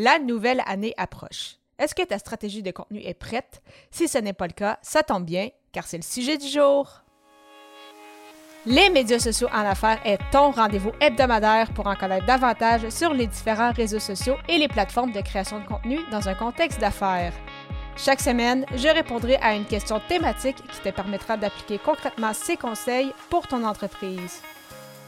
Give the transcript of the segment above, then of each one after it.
La nouvelle année approche. Est-ce que ta stratégie de contenu est prête? Si ce n'est pas le cas, ça tombe bien, car c'est le sujet du jour. Les médias sociaux en affaires est ton rendez-vous hebdomadaire pour en connaître davantage sur les différents réseaux sociaux et les plateformes de création de contenu dans un contexte d'affaires. Chaque semaine, je répondrai à une question thématique qui te permettra d'appliquer concrètement ces conseils pour ton entreprise.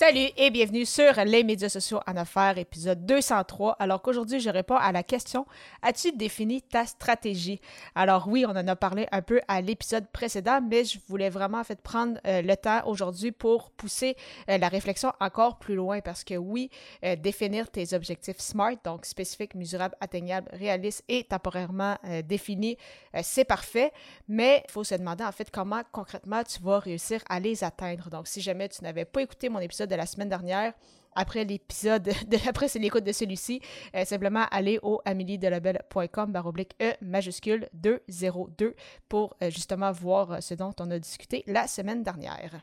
Salut et bienvenue sur les médias sociaux en affaires, épisode 203. Alors qu'aujourd'hui, je réponds à la question As-tu défini ta stratégie? Alors oui, on en a parlé un peu à l'épisode précédent, mais je voulais vraiment en fait prendre euh, le temps aujourd'hui pour pousser euh, la réflexion encore plus loin parce que oui, euh, définir tes objectifs SMART, donc spécifiques, mesurables, atteignables, réalistes et temporairement définis, c'est parfait, mais il faut se demander en fait comment concrètement tu vas réussir à les atteindre. Donc si jamais tu n'avais pas écouté mon épisode de la semaine dernière, après l'épisode, de, après c'est l'écoute de celui-ci, euh, simplement aller au ameliedelabel.com baroblique E majuscule 202 pour euh, justement voir euh, ce dont on a discuté la semaine dernière.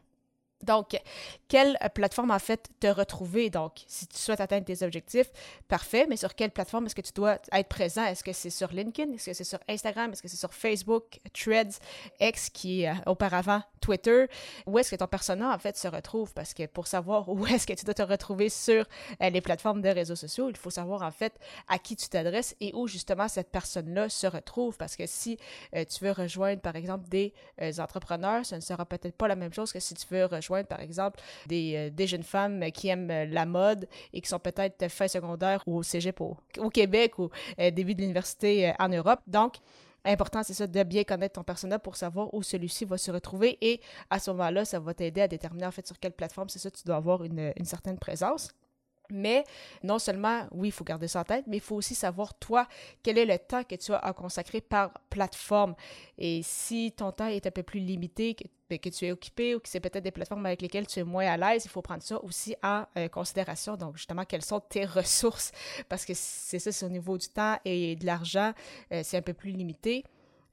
Donc, quelle plateforme en fait te retrouver? Donc, si tu souhaites atteindre tes objectifs, parfait, mais sur quelle plateforme est-ce que tu dois être présent? Est-ce que c'est sur LinkedIn? Est-ce que c'est sur Instagram? Est-ce que c'est sur Facebook, Threads, X qui est auparavant Twitter? Où est-ce que ton persona en fait se retrouve? Parce que pour savoir où est-ce que tu dois te retrouver sur euh, les plateformes de réseaux sociaux, il faut savoir en fait à qui tu t'adresses et où justement cette personne-là se retrouve. Parce que si euh, tu veux rejoindre par exemple des euh, entrepreneurs, ce ne sera peut-être pas la même chose que si tu veux rejoindre par exemple, des, euh, jeunes femmes qui aiment euh, la mode et qui sont peut-être fin secondaire ou au cégep au, Québec ou euh, début de l'université en Europe. Donc, important, c'est ça, de bien connaître ton personnage pour savoir où celui-ci va se retrouver. Et à ce moment-là, ça va t'aider à déterminer en fait sur quelle plateforme, c'est ça, tu dois avoir une certaine présence. Mais non seulement, oui, il faut garder ça en tête, mais il faut aussi savoir, toi, quel est le temps que tu as à consacrer par plateforme. Et si ton temps est un peu plus limité, que, ben, tu es occupé ou que c'est peut-être des plateformes avec lesquelles tu es moins à l'aise, il faut prendre ça aussi en euh, considération. Donc, justement, quelles sont tes ressources? Parce que c'est ça, c'est au niveau du temps et de l'argent, euh, c'est un peu plus limité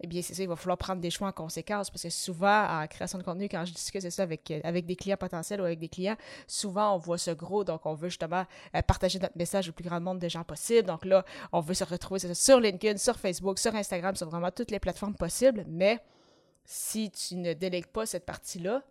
eh bien, c'est ça, il va falloir prendre des choix en conséquence parce que souvent, en création de contenu, quand je discute, c'est ça, avec, euh, avec des clients potentiels ou avec des clients, souvent, on voit ce gros, donc on veut justement euh, partager notre message au plus grand nombre de gens possible. Donc là, on veut se retrouver sur LinkedIn, sur Facebook, sur Instagram, sur vraiment toutes les plateformes possibles, mais si tu ne délègues pas cette partie-là,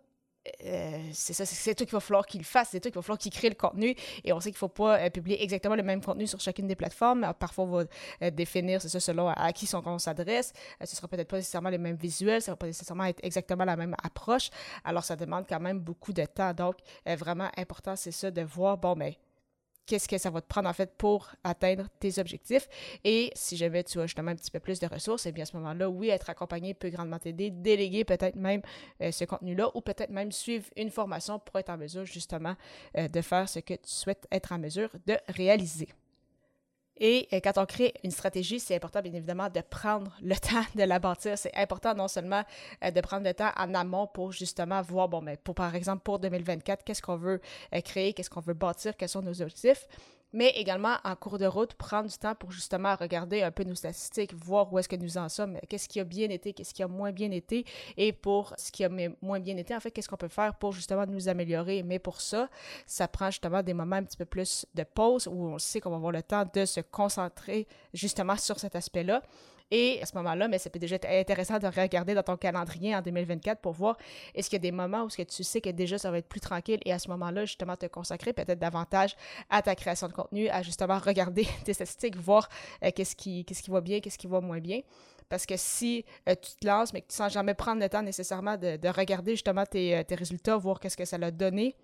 euh, c'est ça, c'est toi qu'il va falloir qu'il fasse, c'est toi qu'il va falloir qu'il crée le contenu. Et on sait qu'il ne faut pas euh, publier exactement le même contenu sur chacune des plateformes. Parfois, on va euh, définir, c'est ça, selon à, qui son compte s'adresse. ce ne sera peut-être pas nécessairement les mêmes visuels, ça ne va pas nécessairement être exactement la même approche. Alors, ça demande quand même beaucoup de temps. Donc, vraiment important, c'est ça, de voir, bon, mais qu'est-ce que ça va te prendre en fait pour atteindre tes objectifs. Et si jamais tu as justement un petit peu plus de ressources, et eh bien à ce moment-là, oui, être accompagné peut grandement t'aider, déléguer peut-être même euh, ce contenu-là ou peut-être même suivre une formation pour être en mesure justement euh, de faire ce que tu souhaites être en mesure de réaliser. Et euh, quand on crée une stratégie, c'est important, bien évidemment, de prendre le temps de la bâtir. C'est important non seulement euh, de prendre le temps en amont pour justement voir, bon, mais pour, par exemple, pour 2024, qu'est-ce qu'on veut euh, créer, qu'est-ce qu'on veut bâtir, quels sont nos objectifs, mais également en cours de route, prendre du temps pour justement regarder un peu nos statistiques, voir où est-ce que nous en sommes, qu'est-ce qui a bien été, qu'est-ce qui a moins bien été, et pour ce qui a moins bien été, en fait, qu'est-ce qu'on peut faire pour justement nous améliorer. Mais pour ça, ça prend justement des moments un petit peu plus de pause où on sait qu'on va avoir le temps de se concentrer justement sur cet aspect-là. Et à ce moment-là, mais ça peut déjà être intéressant de regarder dans ton calendrier en 2024 pour voir est-ce qu'il y a des moments où ce que tu sais que déjà ça va être plus tranquille et à ce moment-là, justement, te consacrer peut-être davantage à ta création de contenu, à justement regarder tes statistiques, voir euh, qu'est-ce qui, qu'est-ce qui va bien, qu'est-ce qui va moins bien. Parce que si euh, tu te lances, mais que tu sens jamais prendre le temps nécessairement de, regarder justement tes, euh, tes résultats, voir qu'est-ce que ça l'a donné,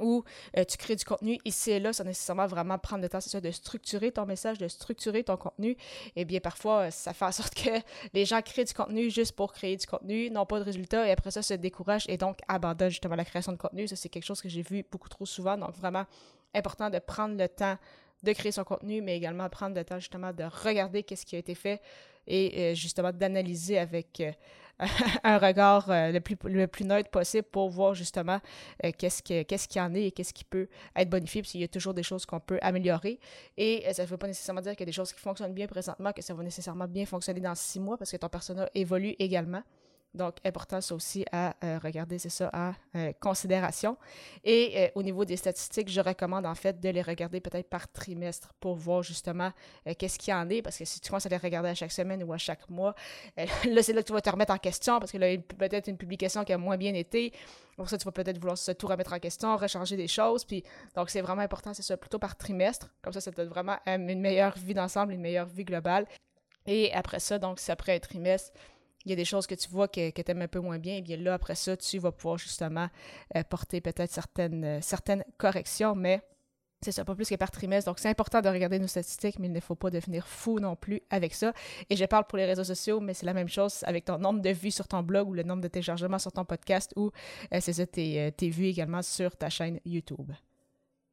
où euh, tu crées du contenu ici et là, sans nécessairement vraiment prendre le temps, c'est de structurer ton message, de structurer ton contenu. Eh bien, parfois, euh, ça fait en sorte que les gens créent du contenu juste pour créer du contenu, n'ont pas de résultat, et après ça, se découragent et donc abandonnent justement la création de contenu. Ça, c'est quelque chose que j'ai vu beaucoup trop souvent. Donc, vraiment important de prendre le temps de créer son contenu, mais également prendre le temps justement de regarder qu'est-ce qui a été fait et justement d'analyser avec un regard euh, le, plus, neutre possible pour voir justement euh, qu'est-ce qu'il qui en est et qu'est-ce qui peut être bonifié, parce qu'il y a toujours des choses qu'on peut améliorer. Et euh, ça ne veut pas nécessairement dire qu'il y a des choses qui fonctionnent bien présentement, que ça va nécessairement bien fonctionner dans six mois, parce que ton persona évolue également. Donc, important ça aussi à euh, regarder, c'est ça, à euh, considération. Et euh, au niveau des statistiques, je recommande en fait de les regarder peut-être par trimestre pour voir justement qu'est-ce qu'il y en est, parce que si tu commences à les regarder à chaque semaine ou à chaque mois, là, c'est là que tu vas te remettre en question, parce que là, il y a peut-être une publication qui a moins bien été. Pour ça, tu vas peut-être vouloir se tout remettre en question, rechanger des choses. Puis, donc, c'est vraiment important, c'est ça, plutôt par trimestre. Comme ça, ça te donne vraiment une meilleure vie d'ensemble, une meilleure vie globale. Et après ça, donc, c'est après un trimestre, il y a des choses que tu vois que, que tu aimes un peu moins bien, et bien là, après ça, tu vas pouvoir justement euh, porter peut-être certaines, euh, certaines corrections, mais c'est ça, pas plus que par trimestre. Donc, c'est important de regarder nos statistiques, mais il ne faut pas devenir fou non plus avec ça. Et je parle pour les réseaux sociaux, mais c'est la même chose avec ton nombre de vues sur ton blog ou le nombre de téléchargements sur ton podcast ou euh, c'est ça, tes vues également sur ta chaîne YouTube.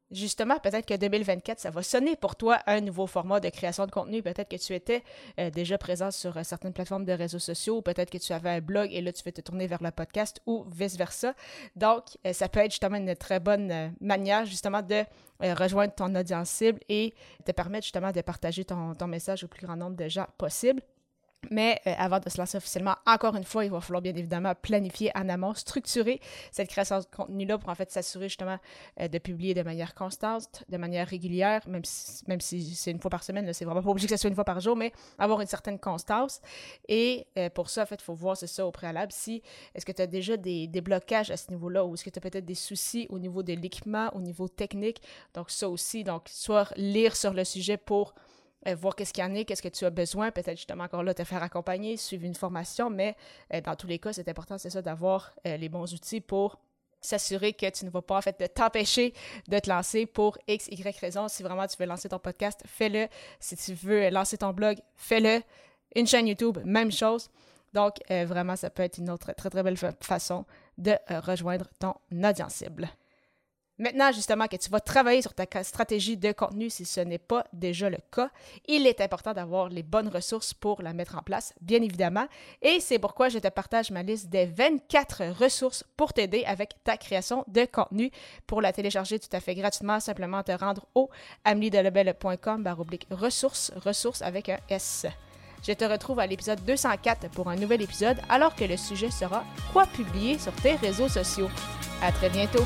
Justement, peut-être que 2024, ça va sonner pour toi un nouveau format de création de contenu. Peut-être que tu étais euh, déjà présent sur euh, certaines plateformes de réseaux sociaux, peut-être que tu avais un blog et là, tu veux te tourner vers le podcast ou vice-versa. Donc, euh, ça peut être justement une très bonne manière justement de rejoindre ton audience cible et te permettre justement de partager ton, ton message au plus grand nombre de gens possible. Mais euh, avant de se lancer officiellement, encore une fois, il va falloir bien évidemment planifier en amont, structurer cette création de contenu-là pour en fait s'assurer justement euh, de publier de manière constante, de manière régulière, même si, même si c'est une fois par semaine, c'est vraiment pas obligé que ce soit une fois par jour, mais avoir une certaine constance. Et euh, pour ça, en fait, il faut voir, c'est ça au préalable, si est-ce que tu as déjà des, des, blocages à ce niveau-là ou est-ce que tu as peut-être des soucis au niveau de l'équipement, au niveau technique? Donc ça aussi, donc soit lire sur le sujet pour euh, voir qu'est-ce qu'il y en a, qu'est-ce que tu as besoin, peut-être justement encore là te faire accompagner, suivre une formation, mais euh, dans tous les cas, c'est important, c'est ça, d'avoir euh, les bons outils pour s'assurer que tu ne vas pas en fait t'empêcher de te lancer pour X, Y raison. Si vraiment tu veux lancer ton podcast, fais-le. Si tu veux lancer ton blog, fais-le. Une chaîne YouTube, même chose. Donc, vraiment, ça peut être une autre très, très belle façon de rejoindre ton audience cible. Maintenant, justement, que tu vas travailler sur ta stratégie de contenu si ce n'est pas déjà le cas, il est important d'avoir les bonnes ressources pour la mettre en place, bien évidemment. Et c'est pourquoi je te partage ma liste des 24 ressources pour t'aider avec ta création de contenu. Pour la télécharger tout à fait gratuitement, simplement te rendre au ameliedelebel.com ressources, ressources avec un S. Je te retrouve à l'épisode 204 pour un nouvel épisode alors que le sujet sera quoi publier sur tes réseaux sociaux. À très bientôt.